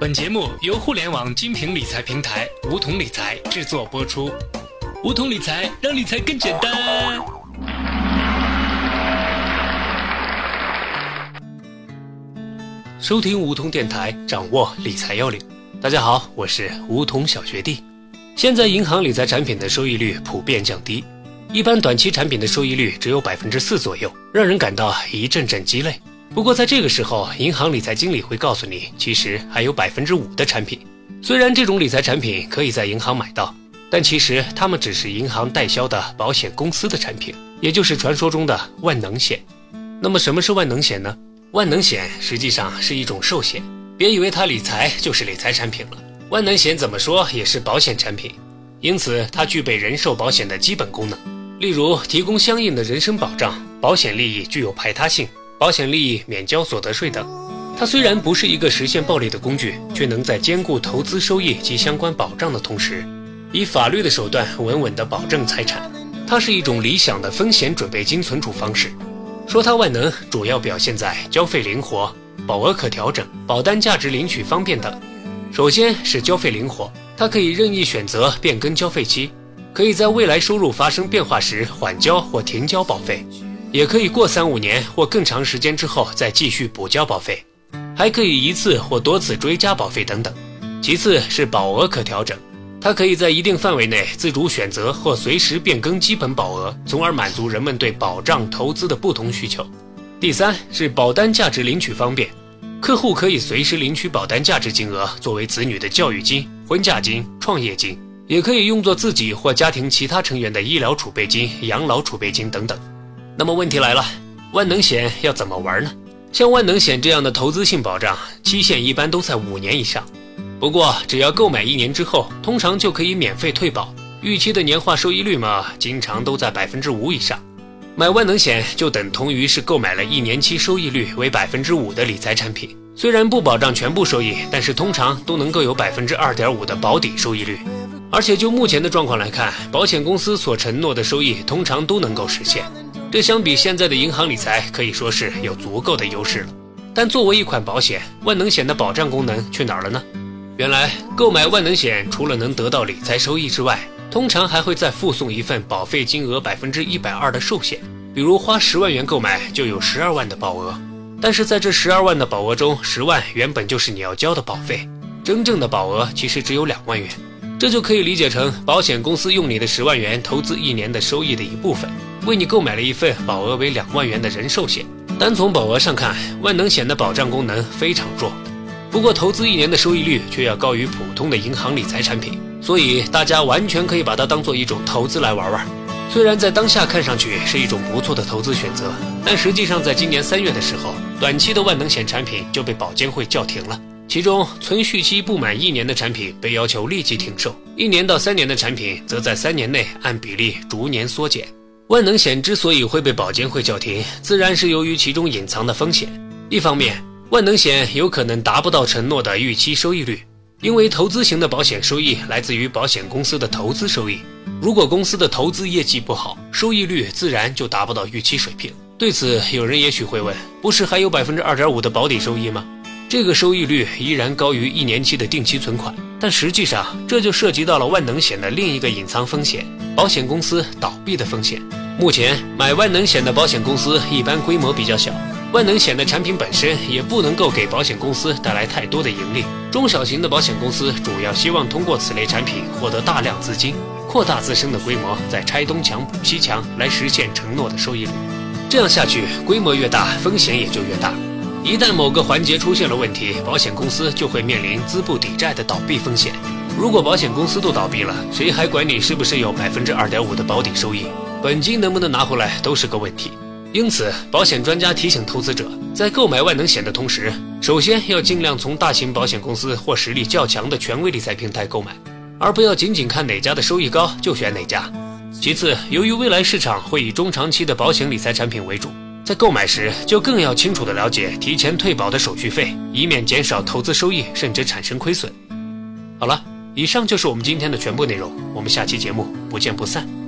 本节目由互联网金品理财平台梧桐理财制作播出。梧桐理财让理财更简单。收听梧桐电台，掌握理财要领。大家好，我是梧桐小学弟。现在银行理财产品的收益率普遍降低，一般短期产品的收益率只有百分之四左右，让人感到一阵阵鸡肋。不过在这个时候，银行理财经理会告诉你，其实还有百分之五的产品。虽然这种理财产品可以在银行买到，但其实它们只是银行代销的保险公司的产品，也就是传说中的万能险。那么什么是万能险呢？万能险实际上是一种寿险，别以为它理财就是理财产品了。万能险怎么说也是保险产品，因此它具备人寿保险的基本功能，例如提供相应的人身保障，保险利益具有排他性。保险利益免交所得税等，它虽然不是一个实现暴利的工具，却能在兼顾投资收益及相关保障的同时，以法律的手段稳稳地保证财产。它是一种理想的风险准备金存储方式。说它万能，主要表现在交费灵活、保额可调整、保单价值领取方便等。首先是交费灵活，它可以任意选择变更交费期，可以在未来收入发生变化时缓交或停交保费。也可以过三五年或更长时间之后再继续补交保费，还可以一次或多次追加保费等等。其次是保额可调整，它可以在一定范围内自主选择或随时变更基本保额，从而满足人们对保障投资的不同需求。第三是保单价值领取方便，客户可以随时领取保单价值金额作为子女的教育金、婚嫁金、创业金，也可以用作自己或家庭其他成员的医疗储备金、养老储备金等等。那么问题来了，万能险要怎么玩呢？像万能险这样的投资性保障，期限一般都在五年以上。不过只要购买一年之后，通常就可以免费退保。预期的年化收益率嘛，经常都在百分之五以上。买万能险就等同于是购买了一年期收益率为百分之五的理财产品。虽然不保障全部收益，但是通常都能够有百分之二点五的保底收益率。而且就目前的状况来看，保险公司所承诺的收益通常都能够实现。这相比现在的银行理财可以说是有足够的优势了，但作为一款保险，万能险的保障功能去哪儿了呢？原来购买万能险除了能得到理财收益之外，通常还会再附送一份保费金额百分之一百二的寿险，比如花十万元购买就有十二万的保额。但是在这十二万的保额中，十万原本就是你要交的保费，真正的保额其实只有两万元。这就可以理解成保险公司用你的十万元投资一年的收益的一部分，为你购买了一份保额为两万元的人寿险。单从保额上看，万能险的保障功能非常弱，不过投资一年的收益率却要高于普通的银行理财产品，所以大家完全可以把它当做一种投资来玩玩。虽然在当下看上去是一种不错的投资选择，但实际上在今年三月的时候，短期的万能险产品就被保监会叫停了。其中，存续期不满一年的产品被要求立即停售；一年到三年的产品则在三年内按比例逐年缩减。万能险之所以会被保监会叫停，自然是由于其中隐藏的风险。一方面，万能险有可能达不到承诺的预期收益率，因为投资型的保险收益来自于保险公司的投资收益。如果公司的投资业绩不好，收益率自然就达不到预期水平。对此，有人也许会问：不是还有百分之二点五的保底收益吗？这个收益率依然高于一年期的定期存款，但实际上这就涉及到了万能险的另一个隐藏风险——保险公司倒闭的风险。目前买万能险的保险公司一般规模比较小，万能险的产品本身也不能够给保险公司带来太多的盈利。中小型的保险公司主要希望通过此类产品获得大量资金，扩大自身的规模，再拆东墙补西墙来实现承诺的收益率。这样下去，规模越大，风险也就越大。一旦某个环节出现了问题，保险公司就会面临资不抵债的倒闭风险。如果保险公司都倒闭了，谁还管你是不是有百分之二点五的保底收益？本金能不能拿回来都是个问题。因此，保险专家提醒投资者，在购买万能险的同时，首先要尽量从大型保险公司或实力较强的权威理财平台购买，而不要仅仅看哪家的收益高就选哪家。其次，由于未来市场会以中长期的保险理财产品为主。在购买时，就更要清楚地了解提前退保的手续费，以免减少投资收益，甚至产生亏损。好了，以上就是我们今天的全部内容，我们下期节目不见不散。